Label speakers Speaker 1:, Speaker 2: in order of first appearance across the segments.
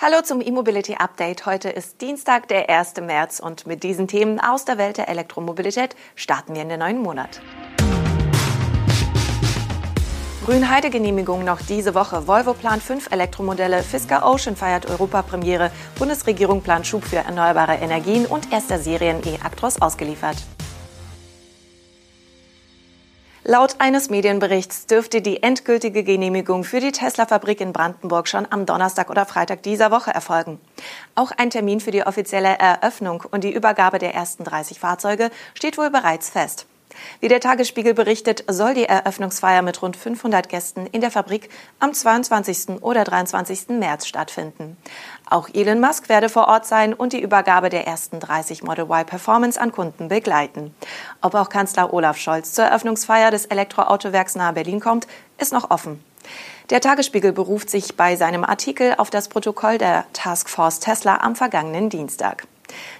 Speaker 1: Hallo zum E-Mobility Update. Heute ist Dienstag, der 1. März und mit diesen Themen aus der Welt der Elektromobilität starten wir in den neuen Monat. Grünheide-Genehmigung noch diese Woche. Volvo plant fünf Elektromodelle, Fisker Ocean feiert Europapremiere, Bundesregierung plant Schub für erneuerbare Energien und erster Serien E-Actros ausgeliefert. Laut eines Medienberichts dürfte die endgültige Genehmigung für die Tesla-Fabrik in Brandenburg schon am Donnerstag oder Freitag dieser Woche erfolgen. Auch ein Termin für die offizielle Eröffnung und die Übergabe der ersten 30 Fahrzeuge steht wohl bereits fest. Wie der Tagesspiegel berichtet, soll die Eröffnungsfeier mit rund 500 Gästen in der Fabrik am 22. oder 23. März stattfinden. Auch Elon Musk werde vor Ort sein und die Übergabe der ersten 30 Model Y Performance an Kunden begleiten. Ob auch Kanzler Olaf Scholz zur Eröffnungsfeier des Elektroautowerks nahe Berlin kommt, ist noch offen. Der Tagesspiegel beruft sich bei seinem Artikel auf das Protokoll der Taskforce Tesla am vergangenen Dienstag.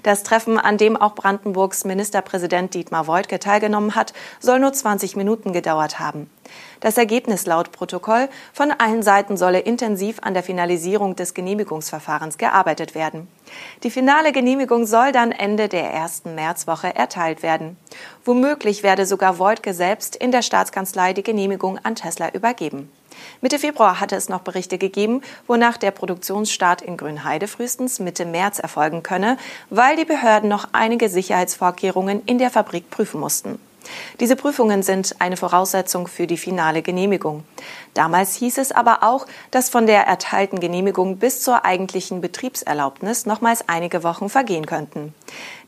Speaker 1: Das Treffen, an dem auch Brandenburgs Ministerpräsident Dietmar Woidke teilgenommen hat, soll nur 20 Minuten gedauert haben. Das Ergebnis laut Protokoll von allen Seiten solle intensiv an der Finalisierung des Genehmigungsverfahrens gearbeitet werden. Die finale Genehmigung soll dann Ende der ersten Märzwoche erteilt werden. Womöglich werde sogar Woidke selbst in der Staatskanzlei die Genehmigung an Tesla übergeben. Mitte Februar hatte es noch Berichte gegeben, wonach der Produktionsstart in Grünheide frühestens Mitte März erfolgen könne, weil die Behörden noch einige Sicherheitsvorkehrungen in der Fabrik prüfen mussten. Diese Prüfungen sind eine Voraussetzung für die finale Genehmigung. Damals hieß es aber auch, dass von der erteilten Genehmigung bis zur eigentlichen Betriebserlaubnis nochmals einige Wochen vergehen könnten.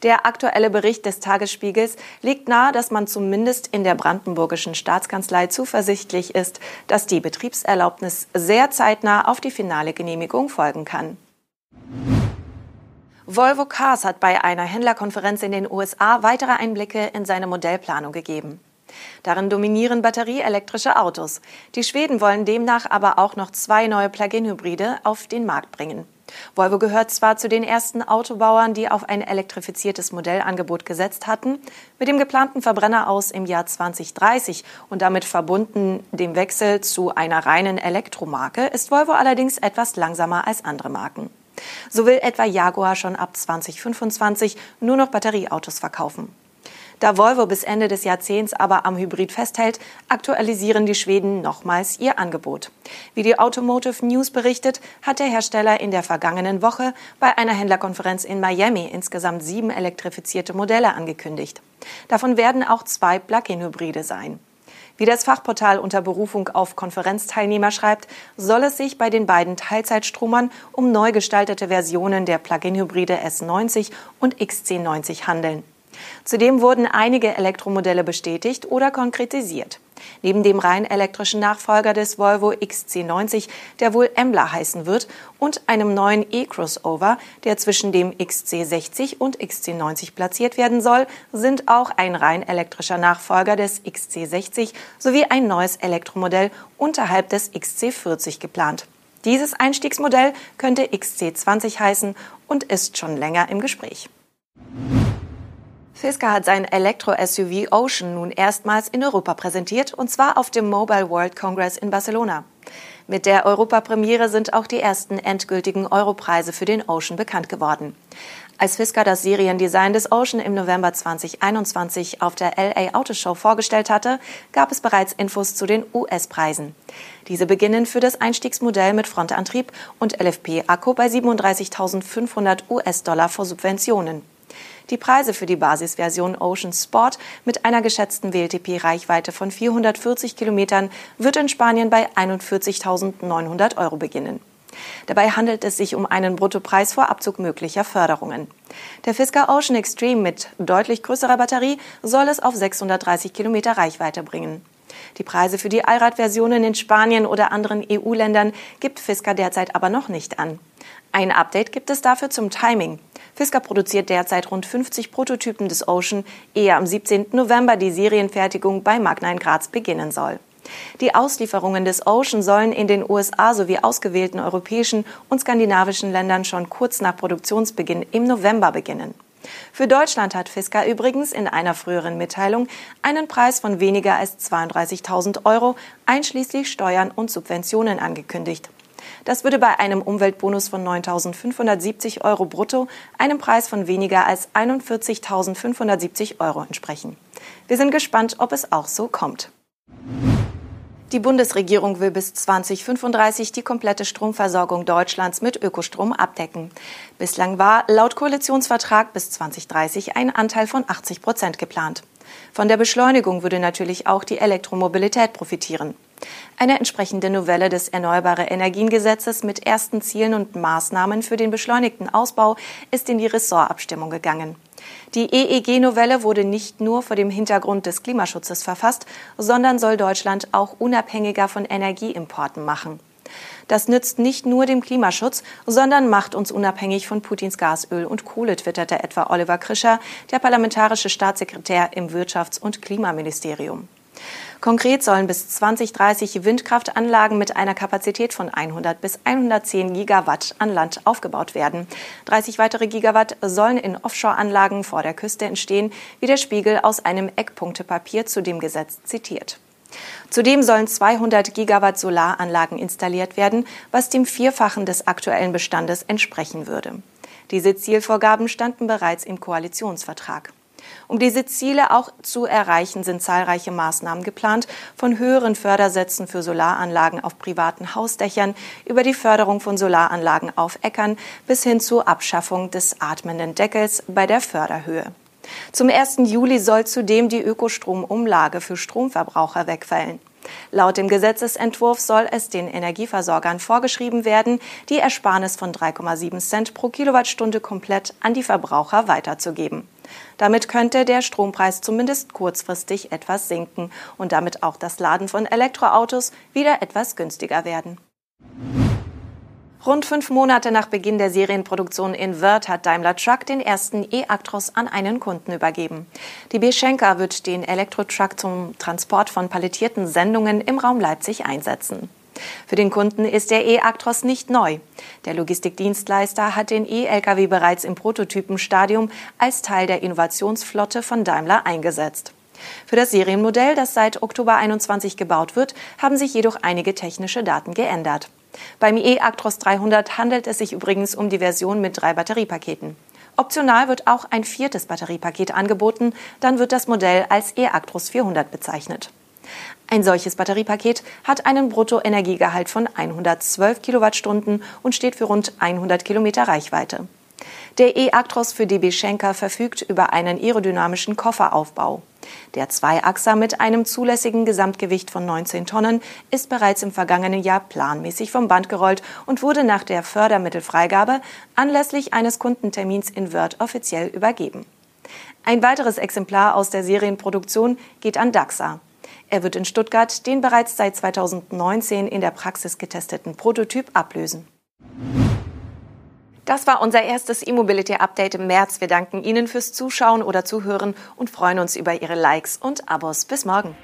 Speaker 1: Der aktuelle Bericht des Tagesspiegels legt nahe, dass man zumindest in der brandenburgischen Staatskanzlei zuversichtlich ist, dass die Betriebserlaubnis sehr zeitnah auf die finale Genehmigung folgen kann. Volvo Cars hat bei einer Händlerkonferenz in den USA weitere Einblicke in seine Modellplanung gegeben. Darin dominieren batterieelektrische Autos. Die Schweden wollen demnach aber auch noch zwei neue Plug-in-Hybride auf den Markt bringen. Volvo gehört zwar zu den ersten Autobauern, die auf ein elektrifiziertes Modellangebot gesetzt hatten, mit dem geplanten Verbrenner aus im Jahr 2030 und damit verbunden dem Wechsel zu einer reinen Elektromarke ist Volvo allerdings etwas langsamer als andere Marken. So will etwa Jaguar schon ab 2025 nur noch Batterieautos verkaufen. Da Volvo bis Ende des Jahrzehnts aber am Hybrid festhält, aktualisieren die Schweden nochmals ihr Angebot. Wie die Automotive News berichtet, hat der Hersteller in der vergangenen Woche bei einer Händlerkonferenz in Miami insgesamt sieben elektrifizierte Modelle angekündigt. Davon werden auch zwei Plug-in-Hybride sein. Wie das Fachportal unter Berufung auf Konferenzteilnehmer schreibt, soll es sich bei den beiden Teilzeitstromern um neu gestaltete Versionen der Plug-in-Hybride S90 und XC90 handeln. Zudem wurden einige Elektromodelle bestätigt oder konkretisiert. Neben dem rein elektrischen Nachfolger des Volvo XC90, der wohl Embla heißen wird, und einem neuen E-Crossover, der zwischen dem XC60 und XC90 platziert werden soll, sind auch ein rein elektrischer Nachfolger des XC60 sowie ein neues Elektromodell unterhalb des XC40 geplant. Dieses Einstiegsmodell könnte XC20 heißen und ist schon länger im Gespräch. Fisker hat sein Elektro-SUV Ocean nun erstmals in Europa präsentiert, und zwar auf dem Mobile World Congress in Barcelona. Mit der Europapremiere sind auch die ersten endgültigen Europreise für den Ocean bekannt geworden. Als Fisker das Seriendesign des Ocean im November 2021 auf der LA Auto Show vorgestellt hatte, gab es bereits Infos zu den US-Preisen. Diese beginnen für das Einstiegsmodell mit Frontantrieb und LFP-Akku bei 37.500 US-Dollar vor Subventionen. Die Preise für die Basisversion Ocean Sport mit einer geschätzten WLTP-Reichweite von 440 Kilometern wird in Spanien bei 41.900 Euro beginnen. Dabei handelt es sich um einen Bruttopreis vor Abzug möglicher Förderungen. Der Fisker Ocean Extreme mit deutlich größerer Batterie soll es auf 630 Kilometer Reichweite bringen. Die Preise für die Allradversionen in Spanien oder anderen EU-Ländern gibt Fisker derzeit aber noch nicht an. Ein Update gibt es dafür zum Timing. Fisker produziert derzeit rund 50 Prototypen des Ocean, ehe am 17. November die Serienfertigung bei Magna in Graz beginnen soll. Die Auslieferungen des Ocean sollen in den USA sowie ausgewählten europäischen und skandinavischen Ländern schon kurz nach Produktionsbeginn im November beginnen. Für Deutschland hat Fisker übrigens in einer früheren Mitteilung einen Preis von weniger als 32.000 Euro einschließlich Steuern und Subventionen angekündigt. Das würde bei einem Umweltbonus von 9.570 Euro brutto einem Preis von weniger als 41.570 Euro entsprechen. Wir sind gespannt, ob es auch so kommt. Die Bundesregierung will bis 2035 die komplette Stromversorgung Deutschlands mit Ökostrom abdecken. Bislang war laut Koalitionsvertrag bis 2030 ein Anteil von 80 Prozent geplant. Von der Beschleunigung würde natürlich auch die Elektromobilität profitieren. Eine entsprechende Novelle des Erneuerbare Energiengesetzes mit ersten Zielen und Maßnahmen für den beschleunigten Ausbau ist in die Ressortabstimmung gegangen. Die EEG-Novelle wurde nicht nur vor dem Hintergrund des Klimaschutzes verfasst, sondern soll Deutschland auch unabhängiger von Energieimporten machen. Das nützt nicht nur dem Klimaschutz, sondern macht uns unabhängig von Putins Gas, Öl und Kohle, twitterte etwa Oliver Krischer, der parlamentarische Staatssekretär im Wirtschafts- und Klimaministerium. Konkret sollen bis 2030 Windkraftanlagen mit einer Kapazität von 100 bis 110 Gigawatt an Land aufgebaut werden. 30 weitere Gigawatt sollen in Offshore-Anlagen vor der Küste entstehen, wie der Spiegel aus einem Eckpunktepapier zu dem Gesetz zitiert. Zudem sollen 200 Gigawatt Solaranlagen installiert werden, was dem Vierfachen des aktuellen Bestandes entsprechen würde. Diese Zielvorgaben standen bereits im Koalitionsvertrag. Um diese Ziele auch zu erreichen, sind zahlreiche Maßnahmen geplant, von höheren Fördersätzen für Solaranlagen auf privaten Hausdächern über die Förderung von Solaranlagen auf Äckern bis hin zur Abschaffung des atmenden Deckels bei der Förderhöhe. Zum 1. Juli soll zudem die Ökostromumlage für Stromverbraucher wegfallen. Laut dem Gesetzesentwurf soll es den Energieversorgern vorgeschrieben werden, die Ersparnis von 3,7 Cent pro Kilowattstunde komplett an die Verbraucher weiterzugeben. Damit könnte der Strompreis zumindest kurzfristig etwas sinken und damit auch das Laden von Elektroautos wieder etwas günstiger werden. Rund fünf Monate nach Beginn der Serienproduktion in Wörth hat Daimler Truck den ersten E-Actros an einen Kunden übergeben. Die B. Schenker wird den Elektro-Truck zum Transport von palettierten Sendungen im Raum Leipzig einsetzen. Für den Kunden ist der E-Actros nicht neu. Der Logistikdienstleister hat den E-Lkw bereits im Prototypenstadium als Teil der Innovationsflotte von Daimler eingesetzt. Für das Serienmodell, das seit Oktober 21 gebaut wird, haben sich jedoch einige technische Daten geändert. Beim E-Actros 300 handelt es sich übrigens um die Version mit drei Batteriepaketen. Optional wird auch ein viertes Batteriepaket angeboten, dann wird das Modell als E-Actros 400 bezeichnet. Ein solches Batteriepaket hat einen Bruttoenergiegehalt von 112 Kilowattstunden und steht für rund 100 Kilometer Reichweite. Der E-Actros für DB Schenker verfügt über einen aerodynamischen Kofferaufbau. Der Zweiachser mit einem zulässigen Gesamtgewicht von 19 Tonnen ist bereits im vergangenen Jahr planmäßig vom Band gerollt und wurde nach der Fördermittelfreigabe anlässlich eines Kundentermins in Wörth offiziell übergeben. Ein weiteres Exemplar aus der Serienproduktion geht an DAXA. Er wird in Stuttgart den bereits seit 2019 in der Praxis getesteten Prototyp ablösen. Das war unser erstes E-Mobility-Update im März. Wir danken Ihnen fürs Zuschauen oder Zuhören und freuen uns über Ihre Likes und Abos. Bis morgen.